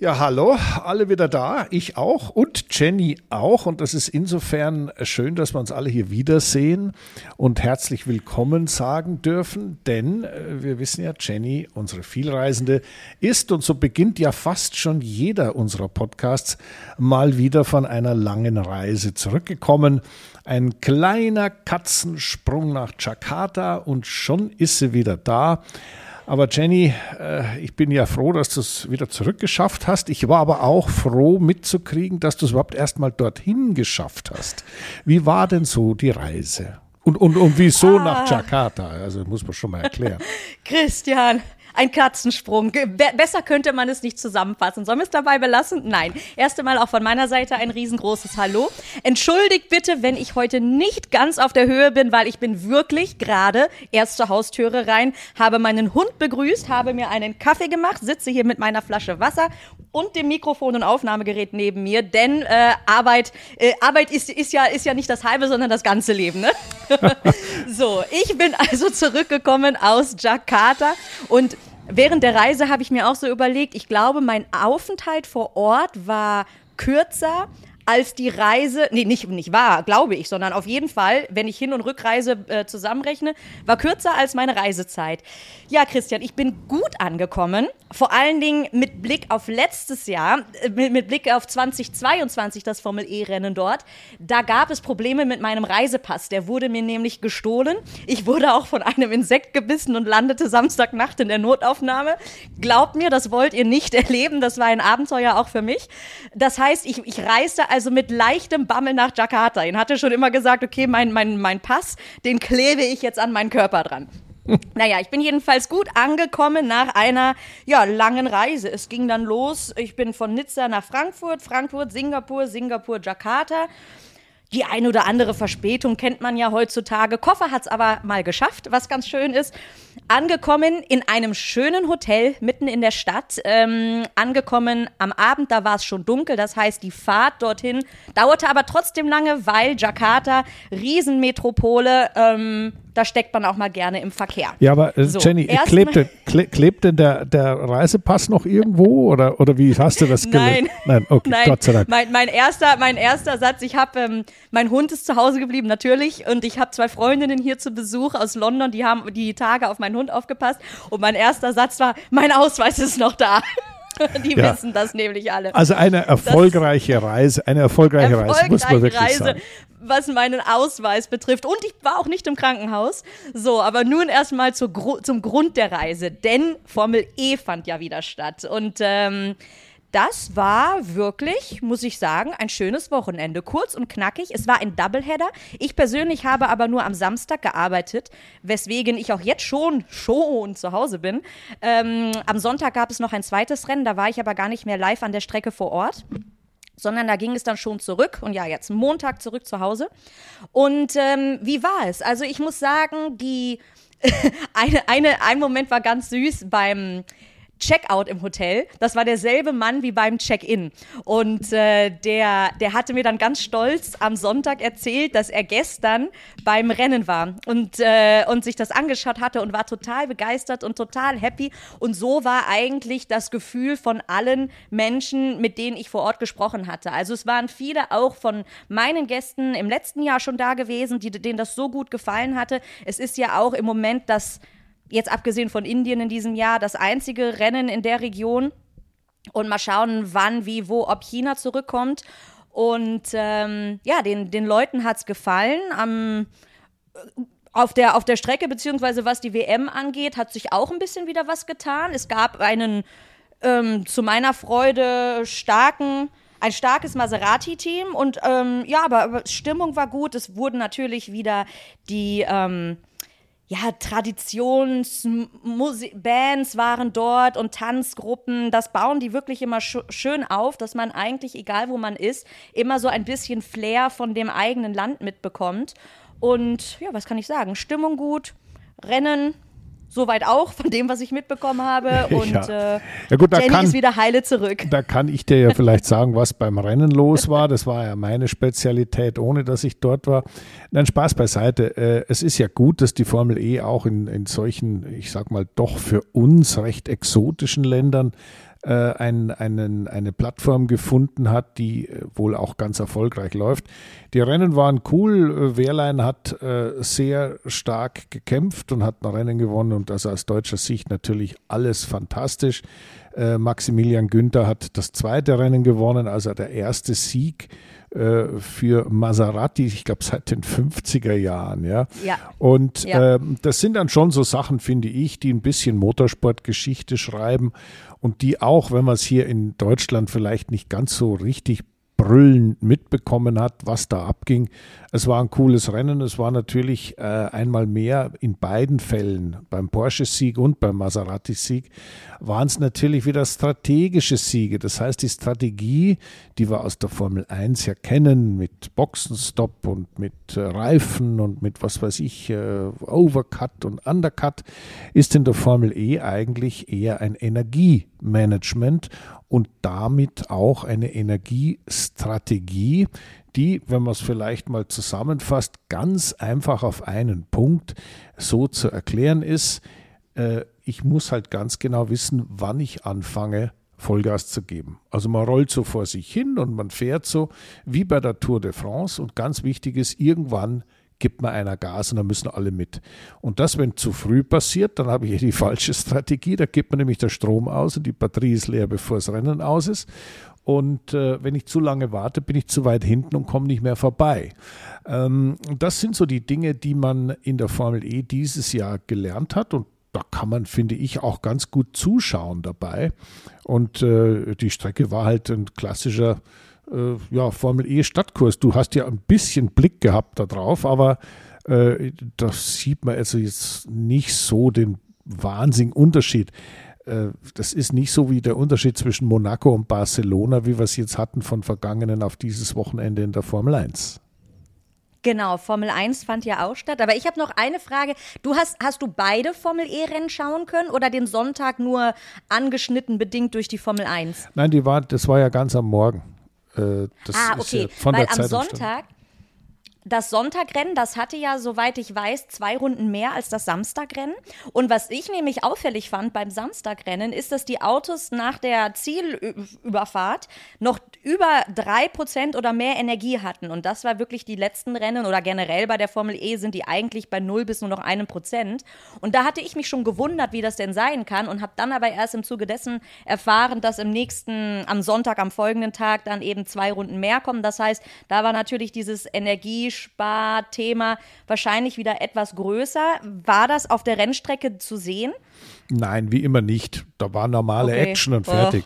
Ja, hallo, alle wieder da, ich auch und Jenny auch. Und das ist insofern schön, dass wir uns alle hier wiedersehen und herzlich willkommen sagen dürfen, denn äh, wir wissen ja, Jenny, unsere Vielreisende, ist und so beginnt ja fast schon jeder unserer Podcasts mal wieder von einer langen Reise zurückgekommen. Ein kleiner Katzensprung nach Jakarta und schon ist sie wieder da. Aber Jenny, äh, ich bin ja froh, dass du es wieder zurückgeschafft hast. Ich war aber auch froh mitzukriegen, dass du es überhaupt erst mal dorthin geschafft hast. Wie war denn so die Reise? Und, und, und wieso ah. nach Jakarta? Also muss man schon mal erklären. Christian, ein Katzensprung. besser könnte man es nicht zusammenfassen. Sollen wir es dabei belassen? Nein. Erst einmal auch von meiner Seite ein riesengroßes Hallo. Entschuldigt bitte, wenn ich heute nicht ganz auf der Höhe bin, weil ich bin wirklich gerade erst zur Haustüre rein, habe meinen Hund begrüßt, habe mir einen Kaffee gemacht, sitze hier mit meiner Flasche Wasser und dem Mikrofon und Aufnahmegerät neben mir, denn äh, Arbeit, äh, Arbeit ist, ist, ja, ist ja nicht das halbe, sondern das ganze Leben. Ne? so, ich bin also zurückgekommen aus Jakarta und Während der Reise habe ich mir auch so überlegt, ich glaube, mein Aufenthalt vor Ort war kürzer als die Reise, nee, nicht, nicht wahr, glaube ich, sondern auf jeden Fall, wenn ich Hin- und Rückreise äh, zusammenrechne, war kürzer als meine Reisezeit. Ja, Christian, ich bin gut angekommen, vor allen Dingen mit Blick auf letztes Jahr, äh, mit, mit, Blick auf 2022, das Formel E-Rennen dort. Da gab es Probleme mit meinem Reisepass, der wurde mir nämlich gestohlen. Ich wurde auch von einem Insekt gebissen und landete Samstagnacht in der Notaufnahme. Glaubt mir, das wollt ihr nicht erleben, das war ein Abenteuer auch für mich. Das heißt, ich, ich reiste also mit leichtem Bammel nach Jakarta. Ihn hatte schon immer gesagt, okay, mein, mein, mein Pass, den klebe ich jetzt an meinen Körper dran. Naja, ich bin jedenfalls gut angekommen nach einer ja, langen Reise. Es ging dann los. Ich bin von Nizza nach Frankfurt, Frankfurt, Singapur, Singapur, Jakarta. Die ein oder andere Verspätung kennt man ja heutzutage. Koffer hat es aber mal geschafft, was ganz schön ist. Angekommen in einem schönen Hotel mitten in der Stadt. Ähm, angekommen am Abend, da war es schon dunkel. Das heißt, die Fahrt dorthin dauerte aber trotzdem lange, weil Jakarta, Riesenmetropole, ähm, da steckt man auch mal gerne im Verkehr. Ja, aber äh, so, Jenny, klebte, kle, klebte der, der Reisepass noch irgendwo oder, oder wie hast du das gelöst? Nein, Nein, okay, Nein. Gott sei Dank. Mein, mein, erster, mein erster Satz, ich habe, ähm, mein Hund ist zu Hause geblieben, natürlich, und ich habe zwei Freundinnen hier zu Besuch aus London, die haben die Tage auf meinen Hund aufgepasst und mein erster Satz war, mein Ausweis ist noch da. Die ja. wissen das nämlich alle. Also eine erfolgreiche das Reise, eine erfolgreiche, erfolgreiche Reise, muss man wirklich Reise, sagen was meinen Ausweis betrifft. Und ich war auch nicht im Krankenhaus. So, aber nun erstmal zum Grund der Reise. Denn Formel E fand ja wieder statt. Und ähm, das war wirklich, muss ich sagen, ein schönes Wochenende. Kurz und knackig. Es war ein Doubleheader. Ich persönlich habe aber nur am Samstag gearbeitet, weswegen ich auch jetzt schon, schon zu Hause bin. Ähm, am Sonntag gab es noch ein zweites Rennen, da war ich aber gar nicht mehr live an der Strecke vor Ort sondern da ging es dann schon zurück und ja, jetzt Montag zurück zu Hause. Und ähm, wie war es? Also ich muss sagen, die eine, eine, ein Moment war ganz süß beim Checkout im Hotel. Das war derselbe Mann wie beim Check-in. Und äh, der, der hatte mir dann ganz stolz am Sonntag erzählt, dass er gestern beim Rennen war und, äh, und sich das angeschaut hatte und war total begeistert und total happy. Und so war eigentlich das Gefühl von allen Menschen, mit denen ich vor Ort gesprochen hatte. Also es waren viele auch von meinen Gästen im letzten Jahr schon da gewesen, die, denen das so gut gefallen hatte. Es ist ja auch im Moment das jetzt abgesehen von Indien in diesem Jahr, das einzige Rennen in der Region. Und mal schauen, wann, wie, wo, ob China zurückkommt. Und ähm, ja, den, den Leuten hat es gefallen. Am, auf, der, auf der Strecke, beziehungsweise was die WM angeht, hat sich auch ein bisschen wieder was getan. Es gab einen ähm, zu meiner Freude starken ein starkes Maserati-Team und ähm, ja, aber, aber, Stimmung war gut. Es wurden natürlich wieder die ähm, ja, Traditionsbands waren dort und Tanzgruppen. Das bauen die wirklich immer sch schön auf, dass man eigentlich, egal wo man ist, immer so ein bisschen Flair von dem eigenen Land mitbekommt. Und ja, was kann ich sagen? Stimmung gut, Rennen, Soweit auch von dem, was ich mitbekommen habe. Und ja. Äh, ja gut, Jenny kann, ist wieder heile zurück. Da kann ich dir ja vielleicht sagen, was beim Rennen los war. Das war ja meine Spezialität, ohne dass ich dort war. Nein, Spaß beiseite. Äh, es ist ja gut, dass die Formel E auch in, in solchen, ich sag mal, doch für uns recht exotischen Ländern äh, ein, einen, eine Plattform gefunden hat, die äh, wohl auch ganz erfolgreich läuft. Die Rennen waren cool. Wehrlein hat äh, sehr stark gekämpft und hat ein Rennen gewonnen und das aus deutscher Sicht natürlich alles fantastisch. Äh, Maximilian Günther hat das zweite Rennen gewonnen, also der erste Sieg äh, für Maserati, ich glaube seit den 50er Jahren, ja. ja. Und ja. Äh, das sind dann schon so Sachen, finde ich, die ein bisschen Motorsportgeschichte schreiben und die auch, wenn man es hier in Deutschland vielleicht nicht ganz so richtig brüllend mitbekommen hat, was da abging. Es war ein cooles Rennen. Es war natürlich äh, einmal mehr in beiden Fällen, beim Porsche-Sieg und beim Maserati-Sieg, waren es natürlich wieder strategische Siege. Das heißt, die Strategie, die wir aus der Formel 1 ja kennen, mit Boxenstopp und mit äh, Reifen und mit was weiß ich, äh, Overcut und Undercut, ist in der Formel E eigentlich eher ein Energiemanagement und damit auch eine Energiestrategie, die, wenn man es vielleicht mal zusammenfasst, ganz einfach auf einen Punkt so zu erklären ist. Äh, ich muss halt ganz genau wissen, wann ich anfange, Vollgas zu geben. Also man rollt so vor sich hin und man fährt so wie bei der Tour de France und ganz wichtig ist, irgendwann gibt man einer Gas und dann müssen alle mit. Und das, wenn zu früh passiert, dann habe ich hier die falsche Strategie. Da gibt man nämlich der Strom aus und die Batterie ist leer, bevor das Rennen aus ist. Und äh, wenn ich zu lange warte, bin ich zu weit hinten und komme nicht mehr vorbei. Ähm, das sind so die Dinge, die man in der Formel E dieses Jahr gelernt hat. Und da kann man, finde ich, auch ganz gut zuschauen dabei. Und äh, die Strecke war halt ein klassischer äh, ja, Formel E Stadtkurs. Du hast ja ein bisschen Blick gehabt darauf, aber äh, da sieht man also jetzt nicht so den wahnsinnigen Unterschied. Äh, das ist nicht so wie der Unterschied zwischen Monaco und Barcelona, wie wir es jetzt hatten von vergangenen auf dieses Wochenende in der Formel 1. Genau, Formel 1 fand ja auch statt. Aber ich habe noch eine Frage. Du hast, hast du beide Formel E-Rennen schauen können oder den Sonntag nur angeschnitten bedingt durch die Formel 1? Nein, die war, das war ja ganz am Morgen. Äh, ah, okay. Ja von Weil am Sonntag, das Sonntagrennen, das hatte ja, soweit ich weiß, zwei Runden mehr als das Samstagrennen. Und was ich nämlich auffällig fand beim Samstagrennen, ist, dass die Autos nach der Zielüberfahrt noch über drei Prozent oder mehr Energie hatten. Und das war wirklich die letzten Rennen oder generell bei der Formel E sind die eigentlich bei null bis nur noch einem Prozent. Und da hatte ich mich schon gewundert, wie das denn sein kann und habe dann aber erst im Zuge dessen erfahren, dass im nächsten, am Sonntag, am folgenden Tag dann eben zwei Runden mehr kommen. Das heißt, da war natürlich dieses Energie Energiesparthema wahrscheinlich wieder etwas größer. War das auf der Rennstrecke zu sehen? Nein, wie immer nicht. Da war normale okay. Action und fertig.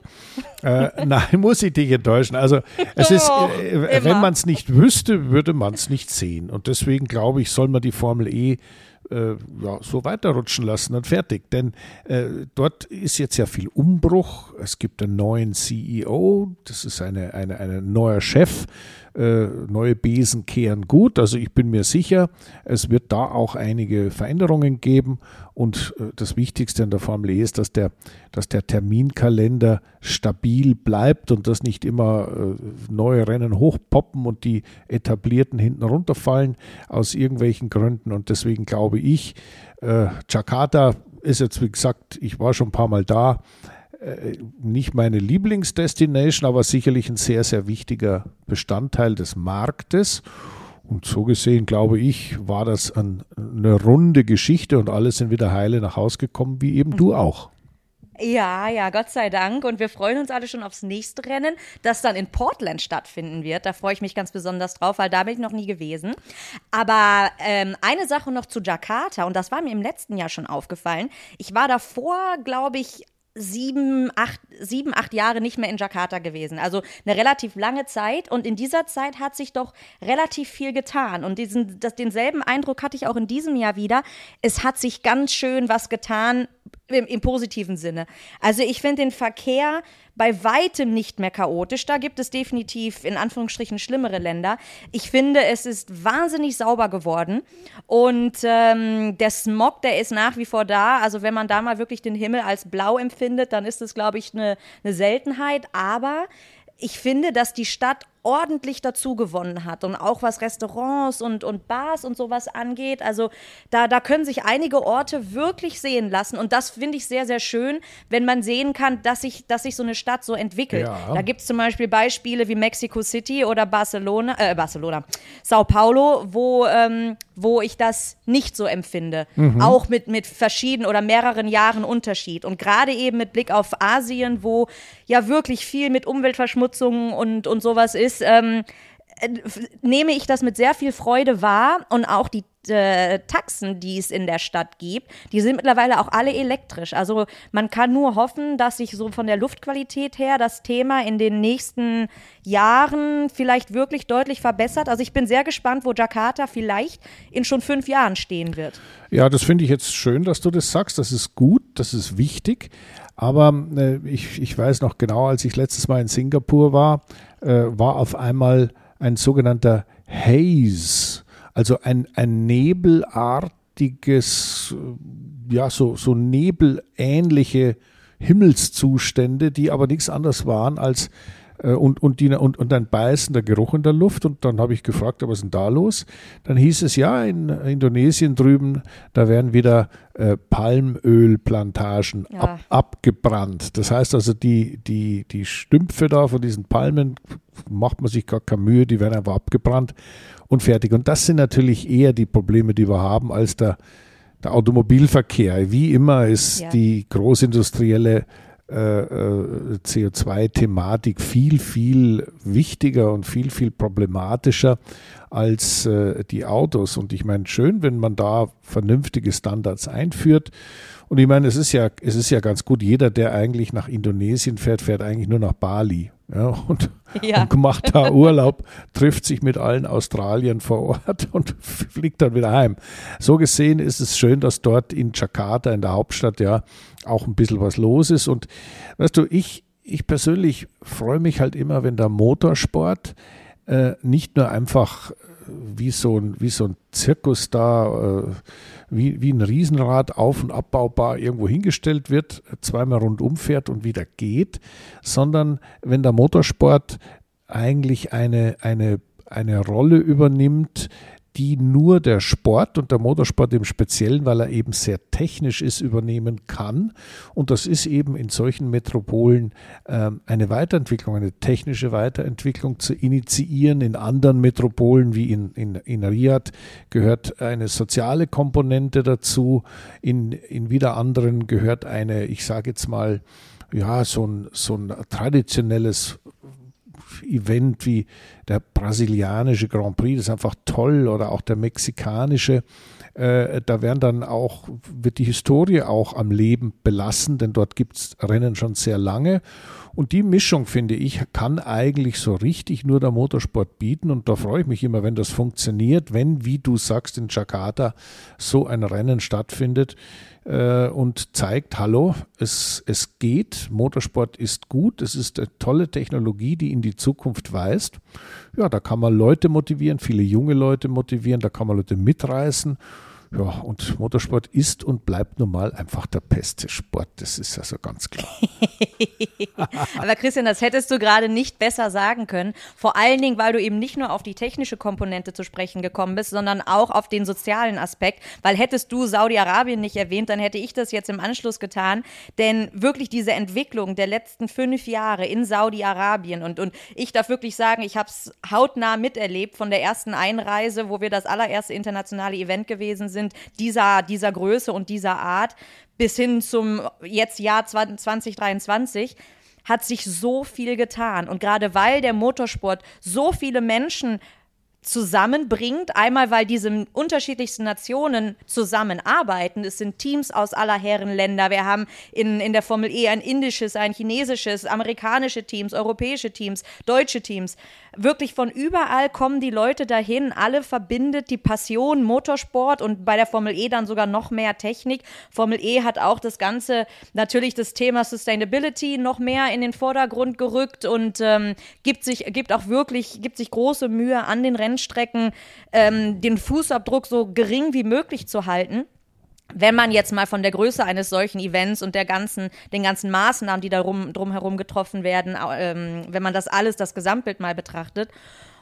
Oh. Äh, nein, muss ich dich enttäuschen. Also es ist, äh, wenn man es nicht wüsste, würde man es nicht sehen. Und deswegen glaube ich, soll man die Formel E äh, ja, so weiterrutschen lassen und fertig. Denn äh, dort ist jetzt ja viel Umbruch. Es gibt einen neuen CEO, das ist eine, eine, ein neuer Chef. Äh, neue Besen kehren gut. Also ich bin mir sicher, es wird da auch einige Veränderungen geben. Und äh, das Wichtigste in der Formel E ist, dass der, dass der Terminkalender stabil bleibt und dass nicht immer äh, neue Rennen hochpoppen und die etablierten hinten runterfallen aus irgendwelchen Gründen. Und deswegen glaube ich, Jakarta ist jetzt, wie gesagt, ich war schon ein paar Mal da nicht meine Lieblingsdestination, aber sicherlich ein sehr, sehr wichtiger Bestandteil des Marktes. Und so gesehen, glaube ich, war das ein, eine runde Geschichte und alle sind wieder heile nach Hause gekommen, wie eben du auch. Ja, ja, Gott sei Dank. Und wir freuen uns alle schon aufs nächste Rennen, das dann in Portland stattfinden wird. Da freue ich mich ganz besonders drauf, weil da bin ich noch nie gewesen. Aber ähm, eine Sache noch zu Jakarta, und das war mir im letzten Jahr schon aufgefallen. Ich war davor, glaube ich, sieben acht, sieben, acht Jahre nicht mehr in Jakarta gewesen. Also eine relativ lange Zeit. Und in dieser Zeit hat sich doch relativ viel getan. Und diesen, das, denselben Eindruck hatte ich auch in diesem Jahr wieder. Es hat sich ganz schön was getan im, im positiven Sinne. Also ich finde den Verkehr bei weitem nicht mehr chaotisch. Da gibt es definitiv in Anführungsstrichen schlimmere Länder. Ich finde, es ist wahnsinnig sauber geworden und ähm, der Smog, der ist nach wie vor da. Also wenn man da mal wirklich den Himmel als blau empfindet, dann ist das, glaube ich, eine, eine Seltenheit. Aber ich finde, dass die Stadt ordentlich dazu gewonnen hat und auch was Restaurants und, und Bars und sowas angeht. Also da, da können sich einige Orte wirklich sehen lassen und das finde ich sehr, sehr schön, wenn man sehen kann, dass sich, dass sich so eine Stadt so entwickelt. Ja. Da gibt es zum Beispiel Beispiele wie Mexico City oder Barcelona, äh, Barcelona, Sao Paulo, wo, ähm, wo ich das nicht so empfinde. Auch mit, mit verschiedenen oder mehreren Jahren Unterschied. Und gerade eben mit Blick auf Asien, wo ja wirklich viel mit Umweltverschmutzung und, und sowas ist, ähm, äh, nehme ich das mit sehr viel Freude wahr und auch die äh, Taxen, die es in der Stadt gibt, die sind mittlerweile auch alle elektrisch. Also man kann nur hoffen, dass sich so von der Luftqualität her das Thema in den nächsten Jahren vielleicht wirklich deutlich verbessert. Also ich bin sehr gespannt, wo Jakarta vielleicht in schon fünf Jahren stehen wird. Ja, das finde ich jetzt schön, dass du das sagst. Das ist gut, das ist wichtig. Aber äh, ich, ich weiß noch genau, als ich letztes Mal in Singapur war, äh, war auf einmal ein sogenannter Haze, also ein, ein nebelartiges, äh, ja, so, so nebelähnliche Himmelszustände, die aber nichts anderes waren als und, und, die, und, und ein beißender Geruch in der Luft. Und dann habe ich gefragt, was ist denn da los? Dann hieß es, ja, in Indonesien drüben, da werden wieder äh, Palmölplantagen Ja. ab, abgebrannt. Das heißt also, die, die, die Stümpfe da von diesen Palmen macht man sich gar keine Mühe, die werden einfach abgebrannt und fertig. Und das sind natürlich eher die Probleme, die wir haben, als der, der Automobilverkehr. Wie immer ist Ja. die großindustrielle äh, äh, CO2-Thematik viel, viel wichtiger und viel, viel problematischer als äh, die Autos. Und ich meine, schön, wenn man da vernünftige Standards einführt. Und ich meine, es ist ja, es ist ja ganz gut, jeder, der eigentlich nach Indonesien fährt, fährt eigentlich nur nach Bali. Ja, und, Ja. und macht da Urlaub, trifft sich mit allen Australiern vor Ort und fliegt dann wieder heim. So gesehen ist es schön, dass dort in Jakarta, in der Hauptstadt, ja auch ein bisschen was los ist. Und weißt du, ich, ich persönlich freue mich halt immer, wenn der Motorsport äh, nicht nur einfach wie so ein, wie so ein Zirkus da, äh, wie, wie ein Riesenrad auf- und abbaubar irgendwo hingestellt wird, zweimal rundum fährt und wieder geht, sondern wenn der Motorsport eigentlich eine, eine, eine Rolle übernimmt, die nur der Sport und der Motorsport im Speziellen, weil er eben sehr technisch ist, übernehmen kann. Und das ist eben in solchen Metropolen ähm, eine Weiterentwicklung, eine technische Weiterentwicklung zu initiieren. In anderen Metropolen wie in, in, in Riyadh gehört eine soziale Komponente dazu. In, in wieder anderen gehört eine, ich sage jetzt mal, ja, so ein, so ein traditionelles Event wie der brasilianische Grand Prix, das ist einfach toll, oder auch der mexikanische. Äh, da werden dann auch, wird die Historie auch am Leben belassen, denn dort gibt es Rennen schon sehr lange. Und die Mischung, finde ich, kann eigentlich so richtig nur der Motorsport bieten. Und da freue ich mich immer, wenn das funktioniert, wenn, wie du sagst, in Jakarta so ein Rennen stattfindet äh, und zeigt, hallo, es, es geht, Motorsport ist gut, es ist eine tolle Technologie, die in die Zukunft weist. Ja, da kann man Leute motivieren, viele junge Leute motivieren, da kann man Leute mitreißen. Ja, und Motorsport ist und bleibt nun mal einfach der beste Sport. Das ist also ganz klar. Aber Christian, das hättest du gerade nicht besser sagen können. Vor allen Dingen, weil du eben nicht nur auf die technische Komponente zu sprechen gekommen bist, sondern auch auf den sozialen Aspekt. Weil hättest du Saudi-Arabien nicht erwähnt, dann hätte ich das jetzt im Anschluss getan. Denn wirklich diese Entwicklung der letzten fünf Jahre in Saudi-Arabien und, und ich darf wirklich sagen, ich habe es hautnah miterlebt von der ersten Einreise, wo wir das allererste internationale Event gewesen sind, dieser, dieser Größe und dieser Art, bis hin zum jetzt Jahr 2023 hat sich so viel getan. Und gerade weil der Motorsport so viele Menschen zusammenbringt. Einmal, weil diese unterschiedlichsten Nationen zusammenarbeiten. Es sind Teams aus aller Herren Länder. Wir haben in, in der Formel E ein indisches, ein chinesisches, amerikanische Teams, europäische Teams, deutsche Teams. Wirklich von überall kommen die Leute dahin. Alle verbindet die Passion Motorsport und bei der Formel E dann sogar noch mehr Technik. Formel E hat auch das Ganze, natürlich das Thema Sustainability noch mehr in den Vordergrund gerückt und ähm, gibt sich, gibt auch wirklich, gibt sich große Mühe an den Rennstrecken, ähm, den Fußabdruck so gering wie möglich zu halten. Wenn man jetzt mal von der Größe eines solchen Events und der ganzen, den ganzen Maßnahmen, die da rum, drumherum getroffen werden, ähm, wenn man das alles, das Gesamtbild mal betrachtet.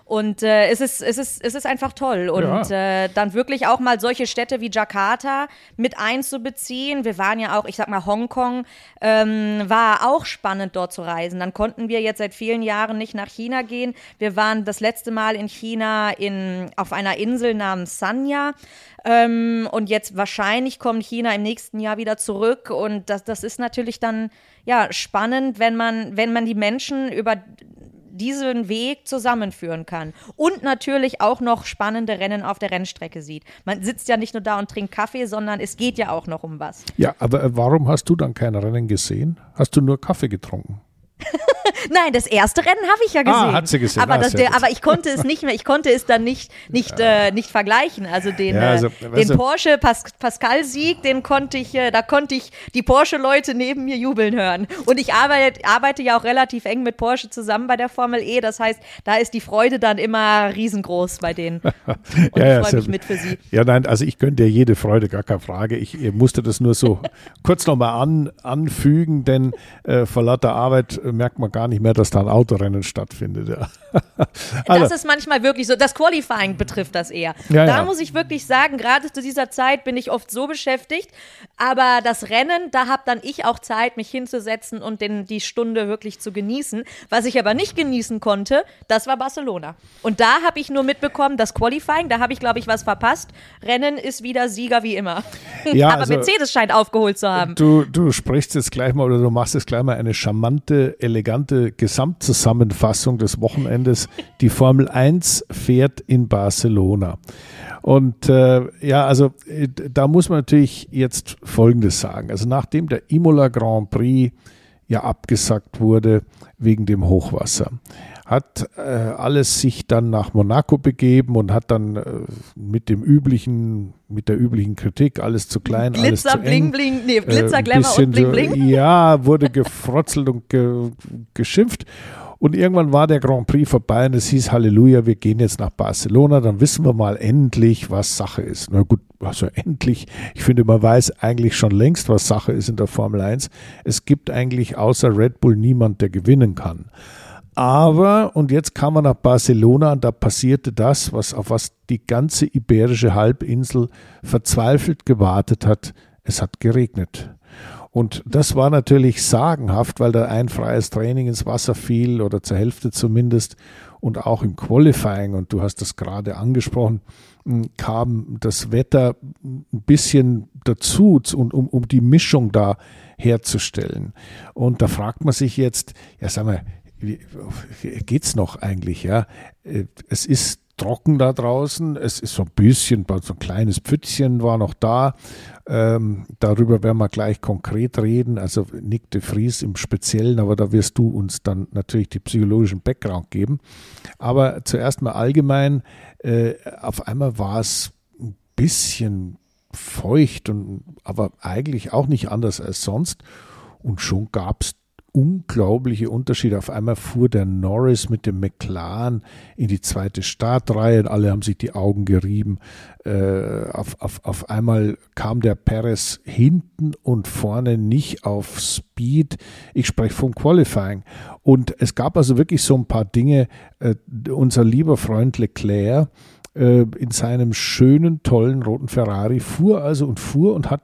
Und äh, es, ist, es, ist, es ist einfach toll. Und ja. äh, dann wirklich auch mal solche Städte wie Jakarta mit einzubeziehen. Wir waren ja auch, ich sag mal, Hongkong ähm, war auch spannend dort zu reisen. Dann konnten wir jetzt seit vielen Jahren nicht nach China gehen. Wir waren das letzte Mal in China in, auf einer Insel namens Sanya. Ähm, und jetzt wahrscheinlich kommt China im nächsten Jahr wieder zurück. Und das, das ist natürlich dann ja spannend, wenn man, wenn man die Menschen über diesen Weg zusammenführen kann. Und natürlich auch noch spannende Rennen auf der Rennstrecke sieht. Man sitzt ja nicht nur da und trinkt Kaffee, sondern es geht ja auch noch um was. Ja, aber äh, warum hast du dann kein Rennen gesehen? Hast du nur Kaffee getrunken? Nein, das erste Rennen habe ich ja ah, gesehen. Ah, hat sie gesehen. Aber, ah, das, der, aber ich konnte es nicht mehr, ich konnte es dann nicht, nicht, ja. äh, nicht vergleichen. Also den, ja, also, äh, den Porsche Pas Pascal-Sieg, den konnte ich, äh, da konnte ich die Porsche-Leute neben mir jubeln hören. Und ich arbeite, arbeite ja auch relativ eng mit Porsche zusammen bei der Formel E. Das heißt, da ist die Freude dann immer riesengroß bei denen. Und ja, ich freue mich mit für sie. Ja, nein, also ich gönne dir jede Freude, gar keine Frage. Ich, ich musste das nur so kurz nochmal an, anfügen, denn äh, vor lauter Arbeit merkt man gar nicht mehr, dass da ein Autorennen stattfindet. Ja. also. Das ist manchmal wirklich so. Das Qualifying betrifft das eher. Ja, da ja. muss ich wirklich sagen, gerade zu dieser Zeit bin ich oft so beschäftigt. Aber das Rennen, da habe dann ich auch Zeit, mich hinzusetzen und den, die Stunde wirklich zu genießen. Was ich aber nicht genießen konnte, das war Barcelona. Und da habe ich nur mitbekommen, das Qualifying, da habe ich, glaube ich, was verpasst. Rennen ist wieder Sieger wie immer. Ja, aber also, Mercedes scheint aufgeholt zu haben. Du, du sprichst jetzt gleich mal oder du machst jetzt gleich mal eine charmante, elegante Gesamtzusammenfassung des Wochenendes. Die Formel 1 fährt in Barcelona. Und äh, ja, also äh, da muss man natürlich jetzt Folgendes sagen. Also nachdem der Imola Grand Prix ja abgesagt wurde wegen dem Hochwasser, hat äh, alles sich dann nach Monaco begeben und hat dann äh, mit dem üblichen, mit der üblichen Kritik alles zu klein, Glitzer, alles zu bling, eng, bling, nee, Glitzer, äh, Glamour und bling, bling. Ja, wurde gefrotzelt und ge, geschimpft. Und irgendwann war der Grand Prix vorbei und es hieß Halleluja, wir gehen jetzt nach Barcelona, dann wissen wir mal endlich, was Sache ist. Na gut, also endlich. Ich finde, man weiß eigentlich schon längst, was Sache ist in der Formel 1. Es gibt eigentlich außer Red Bull niemand, der gewinnen kann. Aber, und jetzt kam man nach Barcelona und da passierte das, was, auf was die ganze iberische Halbinsel verzweifelt gewartet hat. Es hat geregnet. Und das war natürlich sagenhaft, weil da ein freies Training ins Wasser fiel oder zur Hälfte zumindest. Und auch im Qualifying, und du hast das gerade angesprochen, kam das Wetter ein bisschen dazu, um, um, die Mischung da herzustellen. Und da fragt man sich jetzt, ja, sag mal, geht's noch eigentlich? Ja, äh, es ist trocken da draußen. Es ist so ein bisschen, so ein kleines Pfützchen war noch da. Ähm, darüber werden wir gleich konkret reden. Also Nick de Vries im Speziellen, aber da wirst du uns dann natürlich die psychologischen Background geben. Aber zuerst mal allgemein, äh, auf einmal war es ein bisschen feucht und aber eigentlich auch nicht anders als sonst. Und schon gab es unglaubliche Unterschiede. Auf einmal fuhr der Norris mit dem McLaren in die zweite Startreihe und alle haben sich die Augen gerieben. Äh, auf, auf, auf einmal kam der Perez hinten und vorne nicht auf Speed. Ich spreche vom Qualifying. Und es gab also wirklich so ein paar Dinge. Äh, unser lieber Freund Leclerc äh, in seinem schönen, tollen roten Ferrari fuhr also und fuhr und hat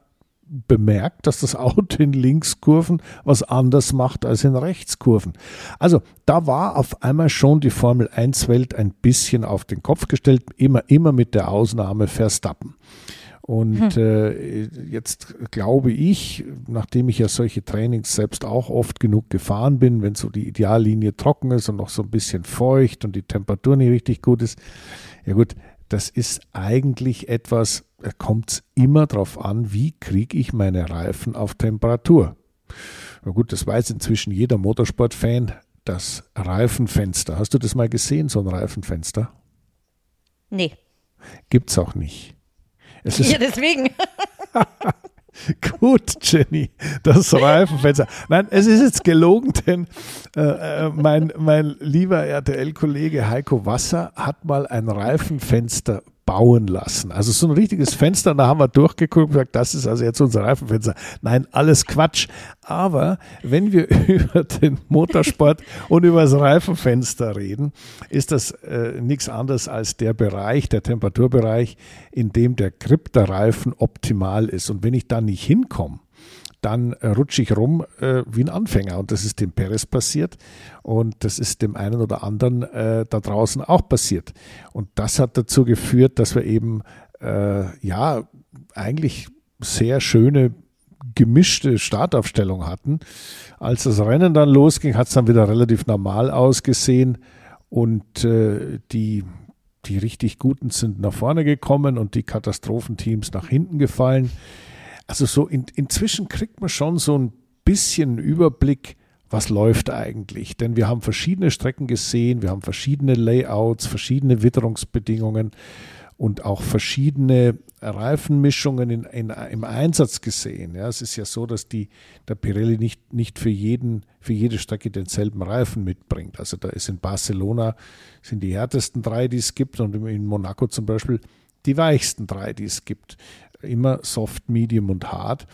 bemerkt, dass das Auto in Linkskurven was anders macht als in Rechtskurven. Also da war auf einmal schon die Formel 1 Welt ein bisschen auf den Kopf gestellt, immer, immer mit der Ausnahme Verstappen. Und hm. äh, jetzt glaube ich, nachdem ich ja solche Trainings selbst auch oft genug gefahren bin, wenn so die Ideallinie trocken ist und noch so ein bisschen feucht und die Temperatur nicht richtig gut ist, ja gut, das ist eigentlich etwas, kommt es immer darauf an, wie kriege ich meine Reifen auf Temperatur. Na gut, das weiß inzwischen jeder Motorsportfan. Das Reifenfenster. Hast du das mal gesehen, so ein Reifenfenster? Nee. Gibt's auch nicht. Es ist ja, deswegen. Gut, Jenny, das Reifenfenster. Nein, es ist jetzt gelogen, denn äh, äh mein, mein lieber RTL-Kollege Heiko Wasser hat mal ein Reifenfenster bauen lassen. Also so ein richtiges Fenster, da haben wir durchgeguckt und gesagt, das ist also jetzt unser Reifenfenster. Nein, alles Quatsch. Aber wenn wir über den Motorsport und über das Reifenfenster reden, ist das äh, nichts anderes als der Bereich, der Temperaturbereich, in dem der Grip der Reifen optimal ist. Und wenn ich da nicht hinkomme, dann äh, rutsche ich rum äh, wie ein Anfänger. Und das ist dem Perez passiert und das ist dem einen oder anderen äh, da draußen auch passiert. Und das hat dazu geführt, dass wir eben äh, ja eigentlich sehr schöne gemischte Startaufstellung hatten. Als das Rennen dann losging, hat es dann wieder relativ normal ausgesehen und äh, die die richtig Guten sind nach vorne gekommen und die Katastrophenteams nach hinten gefallen. Also so in, inzwischen kriegt man schon so ein bisschen Überblick, was läuft eigentlich. Denn wir haben verschiedene Strecken gesehen, wir haben verschiedene Layouts, verschiedene Witterungsbedingungen und auch verschiedene Reifenmischungen in, in, im Einsatz gesehen. Ja, es ist ja so, dass die, der Pirelli nicht, nicht für, jeden, für jede Strecke denselben Reifen mitbringt. Also da ist in Barcelona sind die härtesten drei, die es gibt und in Monaco zum Beispiel die weichsten drei, die es gibt immer Soft, Medium und Hard.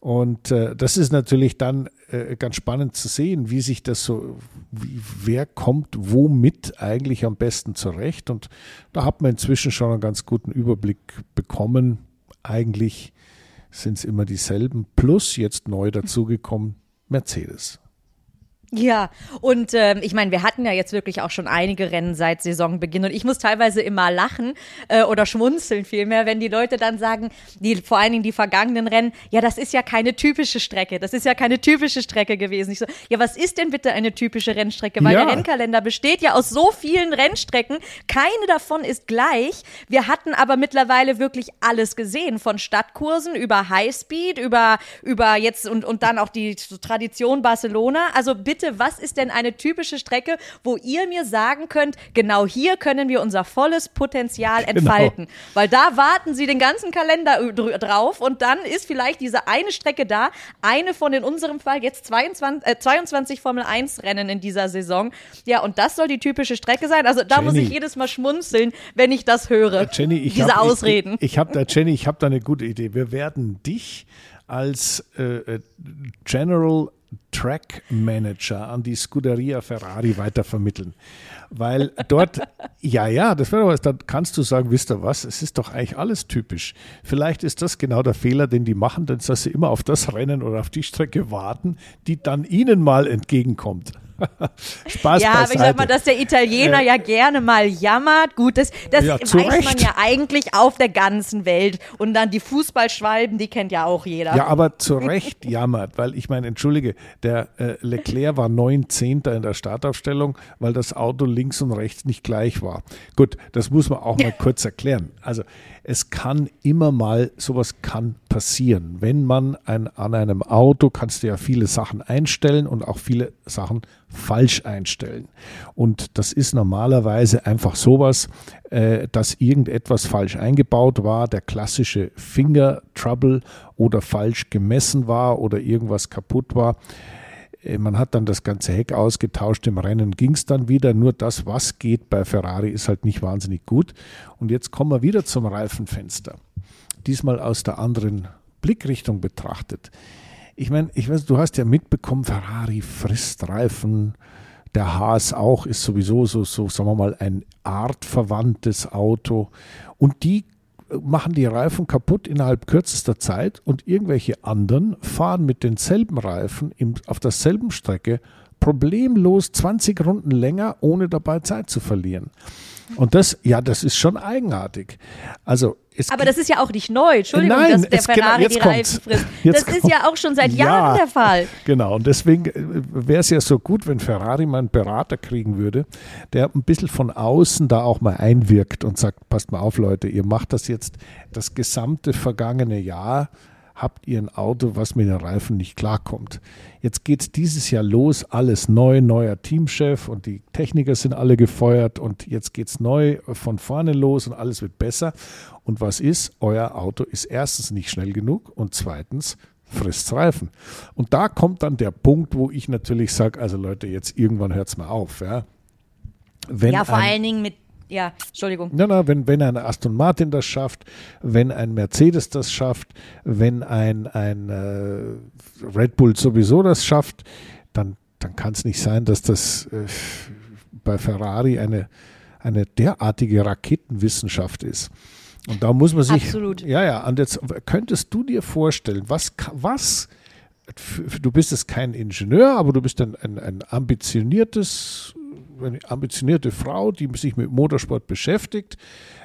Und äh, das ist natürlich dann äh, ganz spannend zu sehen, wie sich das so, wie, wer kommt womit eigentlich am besten zurecht. Und da hat man inzwischen schon einen ganz guten Überblick bekommen. Eigentlich sind es immer dieselben, plus jetzt neu dazugekommen Mercedes. Ja, und ähm, ich meine, wir hatten ja jetzt wirklich auch schon einige Rennen seit Saisonbeginn und ich muss teilweise immer lachen äh, oder schmunzeln vielmehr, wenn die Leute dann sagen, die vor allen Dingen die vergangenen Rennen, ja, das ist ja keine typische Strecke, das ist ja keine typische Strecke gewesen. Ich so, ja, was ist denn bitte eine typische Rennstrecke? Weil ja. der Rennkalender besteht ja aus so vielen Rennstrecken, keine davon ist gleich. Wir hatten aber mittlerweile wirklich alles gesehen, von Stadtkursen über Highspeed, über über jetzt und und dann auch die Tradition Barcelona. Also bitte bitte, was ist denn eine typische Strecke, wo ihr mir sagen könnt, genau hier können wir unser volles Potenzial genau. entfalten? Genau. Weil da warten sie den ganzen Kalender drauf und dann ist vielleicht diese eine Strecke da, eine von in unserem Fall jetzt 22, äh, 22 Formel 1 Rennen in dieser Saison. Ja, und das soll die typische Strecke sein. Also da Jenny. muss ich jedes Mal schmunzeln, wenn ich das höre. Äh, Jenny, ich diese hab, Ausreden. Ich, ich, ich habe da, Jenny, ich habe da eine gute Idee. Wir werden dich als äh, äh General Track Manager an die Scuderia Ferrari weitervermitteln. Weil dort, ja, ja, das wäre was, dann kannst du sagen, wisst ihr was, es ist doch eigentlich alles typisch. Vielleicht ist das genau der Fehler, den die machen, dass sie immer auf das Rennen oder auf die Strecke warten, die dann ihnen mal entgegenkommt. Spaß Ja, aber ich sag mal, dass der Italiener äh, ja gerne mal jammert. Gut, das, das ja, weiß Recht. man ja eigentlich auf der ganzen Welt. Und dann die Fußballschwalben, die kennt ja auch jeder. Ja, aber zu Recht jammert, weil ich meine, entschuldige, der äh, Leclerc war 19. in der Startaufstellung, weil das Auto links und rechts nicht gleich war. Gut, das muss man auch mal kurz erklären. Also es kann immer mal, sowas kann passieren. Wenn man ein, an einem Auto, kannst du ja viele Sachen einstellen und auch viele Sachen falsch einstellen. Und das ist normalerweise einfach sowas, äh, dass irgendetwas falsch eingebaut war, der klassische Finger Trouble oder falsch gemessen war oder irgendwas kaputt war. Äh, man hat dann das ganze Heck ausgetauscht, im Rennen ging es dann wieder. Nur das, was geht bei Ferrari, ist halt nicht wahnsinnig gut. Und jetzt kommen wir wieder zum Reifenfenster. Diesmal aus der anderen Blickrichtung betrachtet. Ich meine, ich weiß, du hast ja mitbekommen, Ferrari frisst Reifen. Der Haas auch ist sowieso so, so, sagen wir mal, ein artverwandtes Auto. Und die machen die Reifen kaputt innerhalb kürzester Zeit und irgendwelche anderen fahren mit denselben Reifen im, auf derselben Strecke problemlos 20 Runden länger, ohne dabei Zeit zu verlieren. Und das, ja, das ist schon eigenartig. Also aber das ist ja auch nicht neu. Entschuldigung, Nein, dass der Ferrari genau, die Reifen frisst. das kommt, ist ja auch schon seit Jahren ja, der Fall. Genau, und deswegen äh, wäre es ja so gut, wenn Ferrari mal einen Berater kriegen würde, der ein bisschen von außen da auch mal einwirkt und sagt, passt mal auf Leute, ihr macht das jetzt das gesamte vergangene Jahr habt ihr ein Auto, was mit den Reifen nicht klarkommt. Jetzt geht es dieses Jahr los, alles neu, neuer Teamchef und die Techniker sind alle gefeuert und jetzt geht es neu von vorne los und alles wird besser. Und was ist? Euer Auto ist erstens nicht schnell genug und zweitens frisst Reifen. Und da kommt dann der Punkt, wo ich natürlich sage, also Leute, jetzt irgendwann hört es mal auf. Ja, Wenn ja vor allen Dingen mit ja, Entschuldigung. Na, na, wenn, wenn ein Aston Martin das schafft, wenn ein Mercedes das schafft, wenn ein, ein äh, Red Bull sowieso das schafft, dann, dann kann es nicht sein, dass das äh, bei Ferrari eine, eine derartige Raketenwissenschaft ist. Und da muss man sich. Absolut. Ja, ja. Und jetzt könntest du dir vorstellen, was, was du bist jetzt kein Ingenieur, aber du bist ein, ein, ein ambitioniertes, eine ambitionierte Frau, die sich mit Motorsport beschäftigt.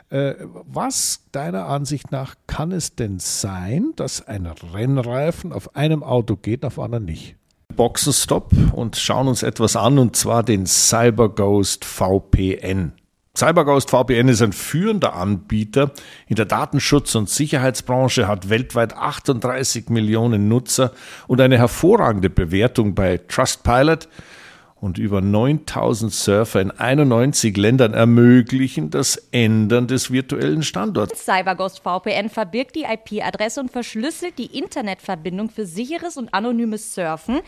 Äh, was deiner Ansicht nach kann es denn sein, dass ein Rennreifen auf einem Auto geht, auf anderen nicht? Boxenstopp und schauen uns etwas an, und zwar den CyberGhost VPN. CyberGhost VPN ist ein führender Anbieter in der Datenschutz- und Sicherheitsbranche, hat weltweit 38 Millionen Nutzer und eine hervorragende Bewertung bei Trustpilot und über 9000 Surfer in 91 Ländern ermöglichen das Ändern des virtuellen Standorts. CyberGhost VPN verbirgt die IP-Adresse und verschlüsselt die Internetverbindung für sicheres und anonymes Surfen.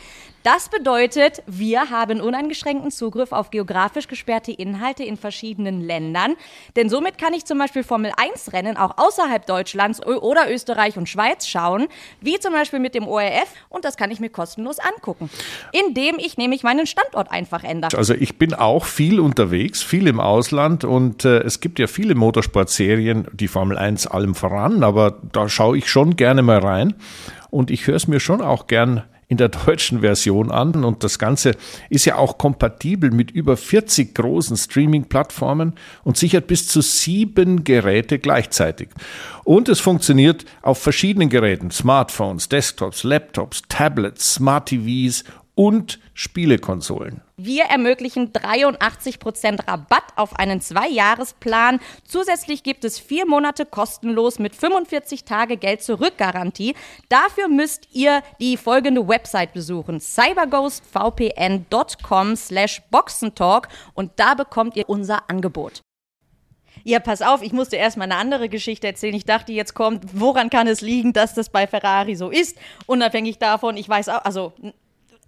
Das bedeutet, wir haben uneingeschränkten Zugriff auf geografisch gesperrte Inhalte in verschiedenen Ländern. Denn somit kann ich zum Beispiel Formel 1 Rennen auch außerhalb Deutschlands oder Österreich und Schweiz schauen, wie zum Beispiel mit dem ORF. Und das kann ich mir kostenlos angucken, indem ich nämlich meinen Standort einfach ändere. Also ich bin auch viel unterwegs, viel im Ausland und äh, es gibt ja viele Motorsportserien, die Formel 1 allem voran, aber da schaue ich schon gerne mal rein und ich höre es mir schon auch gern in der deutschen Version an und das Ganze ist ja auch kompatibel mit über 40 großen Streaming-Plattformen und sichert bis zu sieben Geräte gleichzeitig. Und es funktioniert auf verschiedenen Geräten, Smartphones, Desktops, Laptops, Tablets, Smart TVs und Spielekonsolen. Wir ermöglichen 83% Rabatt auf einen Zwei-Jahres-Plan. Zusätzlich gibt es vier Monate kostenlos mit 45 Tage Geld-Zurück-Garantie. Dafür müsst ihr die folgende Website besuchen: cyberghostvpn.com slash boxentalk und da bekommt ihr unser Angebot. Ja, pass auf, ich musste erst mal eine andere Geschichte erzählen. Ich dachte, jetzt kommt, woran kann es liegen, dass das bei Ferrari so ist? Unabhängig davon, ich weiß auch, also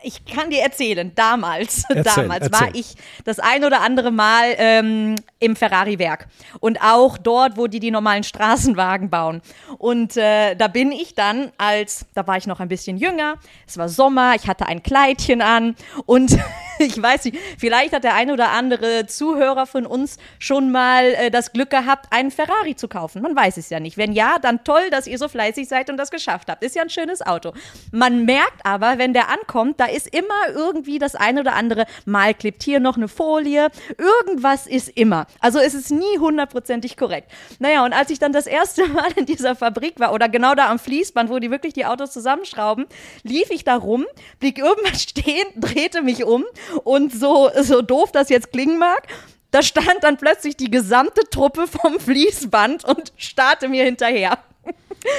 ich kann dir erzählen, damals, Erzähl, damals war erzähl. ich das ein oder andere Mal ähm, im Ferrari-Werk und auch dort, wo die die normalen Straßenwagen bauen. Und äh, da bin ich dann als, da war ich noch ein bisschen jünger, es war Sommer, ich hatte ein Kleidchen an und ich weiß nicht, vielleicht hat der ein oder andere Zuhörer von uns schon mal äh, das Glück gehabt, einen Ferrari zu kaufen. Man weiß es ja nicht. Wenn ja, dann toll, dass ihr so fleißig seid und das geschafft habt. Ist ja ein schönes Auto. Man merkt aber, wenn der ankommt, da ist immer irgendwie das ein oder andere, mal klebt hier noch eine Folie. Irgendwas ist immer. Also es ist nie hundertprozentig korrekt. Naja, und als ich dann das erste Mal in dieser Fabrik war oder genau da am Fließband, wo die wirklich die Autos zusammenschrauben, lief ich da rum, blieb irgendwann stehen, drehte mich um und so, so doof das jetzt klingen mag, da stand dann plötzlich die gesamte Truppe vom Fließband und starrte mir hinterher.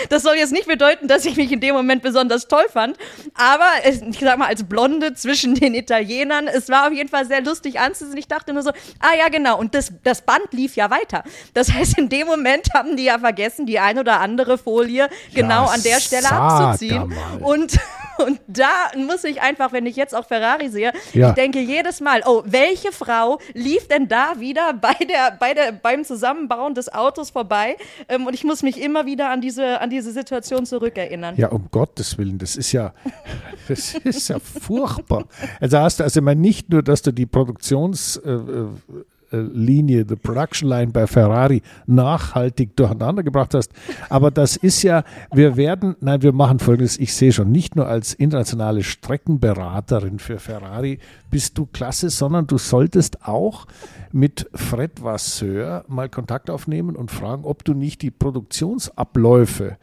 Das soll jetzt nicht bedeuten, dass ich mich in dem Moment besonders toll fand, aber ich sag mal, als Blonde zwischen den Italienern, es war auf jeden Fall sehr lustig anzusehen. Ich dachte nur so, ah ja, genau, und das, das Band lief ja weiter. Das heißt, in dem Moment haben die ja vergessen, die ein oder andere Folie genau an der Stelle abzuziehen. mal. Und, und da muss ich einfach, wenn ich jetzt auch Ferrari sehe, Ja. ich denke jedes Mal, oh, welche Frau lief denn da wieder bei der, bei der, beim Zusammenbauen des Autos vorbei? Ähm, und ich muss mich immer wieder an diese, an diese Situation zurückerinnern. Ja, um Gottes Willen, das ist ja, das ist ja furchtbar. Also hast du, also ich meine nicht nur, dass du die Produktionslinie, äh, Linie, the Production Line bei Ferrari nachhaltig durcheinander gebracht hast, aber das ist ja, wir werden, nein, wir machen folgendes, ich sehe schon, nicht nur als internationale Streckenberaterin für Ferrari bist du klasse, sondern du solltest auch mit Fred Vasseur mal Kontakt aufnehmen und fragen, ob du nicht die Produktionsabläufe